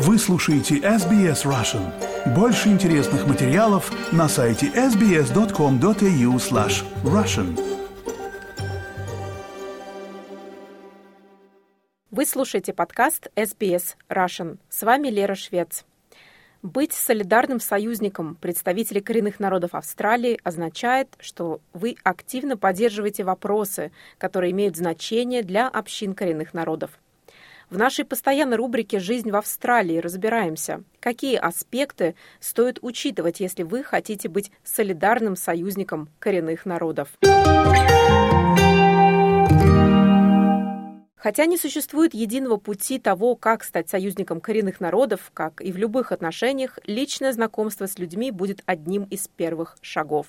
Вы слушаете SBS Russian. Больше интересных материалов на сайте sbs.com.au slash russian. Вы слушаете подкаст SBS Russian. С вами Лера Швец. Быть солидарным союзником представителей коренных народов Австралии означает, что вы активно поддерживаете вопросы, которые имеют значение для общин коренных народов. В нашей постоянной рубрике «Жизнь в Австралии» разбираемся, какие аспекты стоит учитывать, если вы хотите быть солидарным союзником коренных народов. Хотя не существует единого пути того, как стать союзником коренных народов, как и в любых отношениях, личное знакомство с людьми будет одним из первых шагов.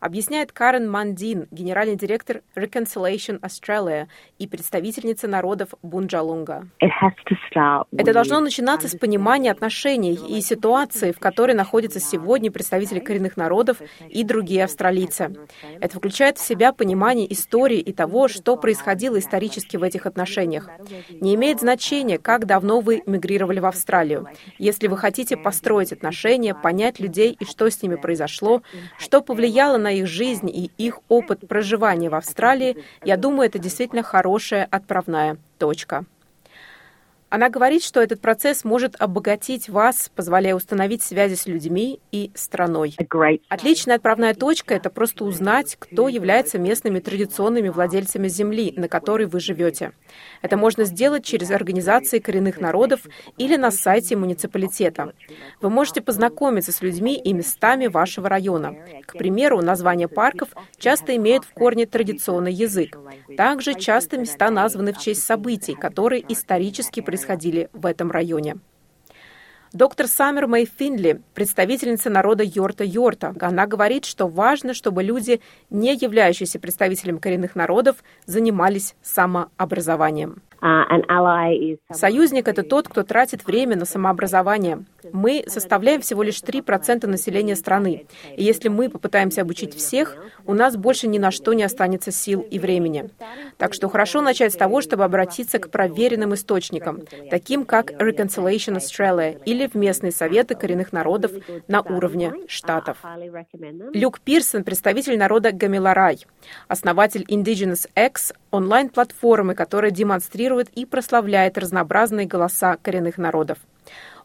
Объясняет Карен Мандин, генеральный директор Reconciliation Australia и представительница народов Бунджалунга. Это должно начинаться с понимания отношений и ситуации, в которой находятся сегодня представители коренных народов и другие австралийцы. Это включает в себя понимание истории и того, что происходило исторически в этих отношениях. Не имеет значения, как давно вы мигрировали в Австралию. Если вы хотите построить отношения, понять людей и что с ними произошло, что повлияло повлияло на их жизнь и их опыт проживания в Австралии, я думаю, это действительно хорошая отправная точка. Она говорит, что этот процесс может обогатить вас, позволяя установить связи с людьми и страной. Отличная отправная точка – это просто узнать, кто является местными традиционными владельцами земли, на которой вы живете. Это можно сделать через организации коренных народов или на сайте муниципалитета. Вы можете познакомиться с людьми и местами вашего района. К примеру, названия парков часто имеют в корне традиционный язык. Также часто места названы в честь событий, которые исторически происходили происходили в этом районе. Доктор Саммер Мэй Финли, представительница народа Йорта-Йорта, она говорит, что важно, чтобы люди, не являющиеся представителями коренных народов, занимались самообразованием. Uh, Союзник – это тот, кто тратит время на самообразование. Мы составляем всего лишь 3% населения страны. И если мы попытаемся обучить всех, у нас больше ни на что не останется сил и времени. Так что хорошо начать с того, чтобы обратиться к проверенным источникам, таким как Reconciliation Australia или в местные советы коренных народов на уровне штатов. Люк Пирсон, представитель народа Гамиларай, основатель Indigenous X, онлайн-платформы, которая демонстрирует и прославляет разнообразные голоса коренных народов.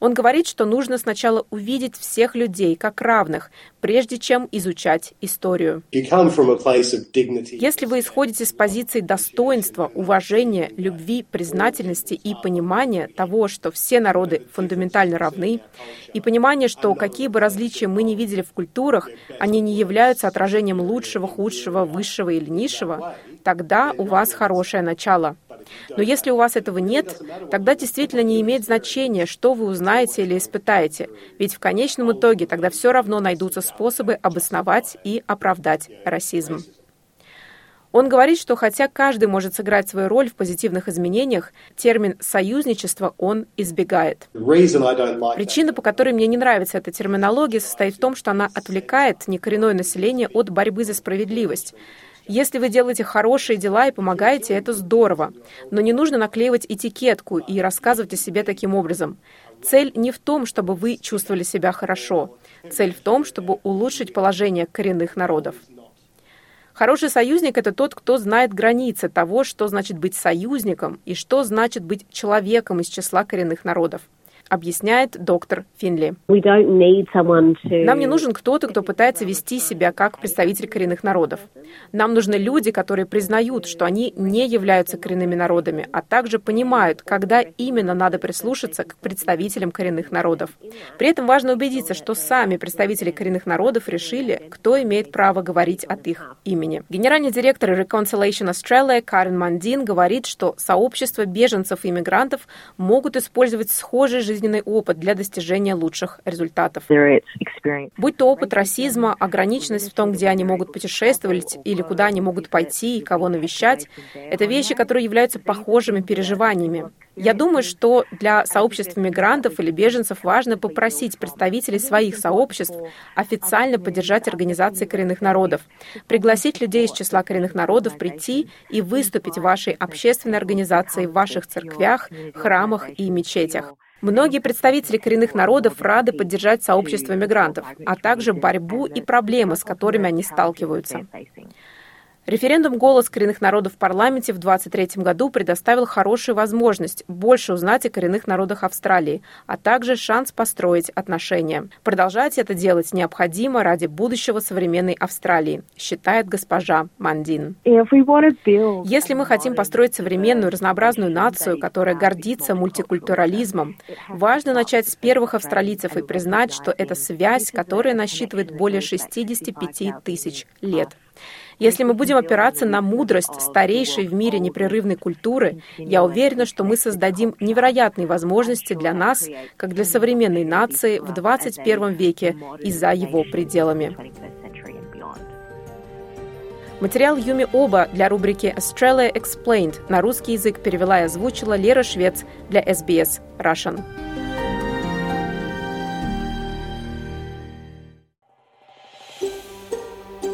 Он говорит, что нужно сначала увидеть всех людей как равных, прежде чем изучать историю. Если вы исходите с позиции достоинства, уважения, любви, признательности и понимания того, что все народы фундаментально равны, и понимания, что какие бы различия мы ни видели в культурах, они не являются отражением лучшего, худшего, высшего или низшего, тогда у вас хорошее начало. Но если у вас этого нет, тогда действительно не имеет значения, что вы узнаете или испытаете, ведь в конечном итоге тогда все равно найдутся способы обосновать и оправдать расизм. Он говорит, что хотя каждый может сыграть свою роль в позитивных изменениях, термин «союзничество» он избегает. Причина, по которой мне не нравится эта терминология, состоит в том, что она отвлекает некоренное население от борьбы за справедливость. Если вы делаете хорошие дела и помогаете, это здорово. Но не нужно наклеивать этикетку и рассказывать о себе таким образом. Цель не в том, чтобы вы чувствовали себя хорошо. Цель в том, чтобы улучшить положение коренных народов. Хороший союзник — это тот, кто знает границы того, что значит быть союзником и что значит быть человеком из числа коренных народов объясняет доктор Финли. Нам не нужен кто-то, кто пытается вести себя как представитель коренных народов. Нам нужны люди, которые признают, что они не являются коренными народами, а также понимают, когда именно надо прислушаться к представителям коренных народов. При этом важно убедиться, что сами представители коренных народов решили, кто имеет право говорить от их имени. Генеральный директор Reconciliation Australia Карен Мандин говорит, что сообщества беженцев и иммигрантов могут использовать схожие жизненный опыт для достижения лучших результатов. Будь то опыт расизма, ограниченность в том, где они могут путешествовать или куда они могут пойти и кого навещать, это вещи, которые являются похожими переживаниями. Я думаю, что для сообществ мигрантов или беженцев важно попросить представителей своих сообществ официально поддержать организации коренных народов, пригласить людей из числа коренных народов прийти и выступить в вашей общественной организации, в ваших церквях, храмах и мечетях. Многие представители коренных народов рады поддержать сообщество мигрантов, а также борьбу и проблемы, с которыми они сталкиваются. Референдум «Голос коренных народов» в парламенте в 2023 году предоставил хорошую возможность больше узнать о коренных народах Австралии, а также шанс построить отношения. Продолжать это делать необходимо ради будущего современной Австралии, считает госпожа Мандин. Если мы хотим построить современную разнообразную нацию, которая гордится мультикультурализмом, важно начать с первых австралийцев и признать, что это связь, которая насчитывает более 65 тысяч лет. Если мы будем опираться на мудрость старейшей в мире непрерывной культуры, я уверена, что мы создадим невероятные возможности для нас, как для современной нации в 21 веке и за его пределами. Материал Юми Оба для рубрики Australia Explained на русский язык перевела и озвучила Лера Швец для SBS Russian.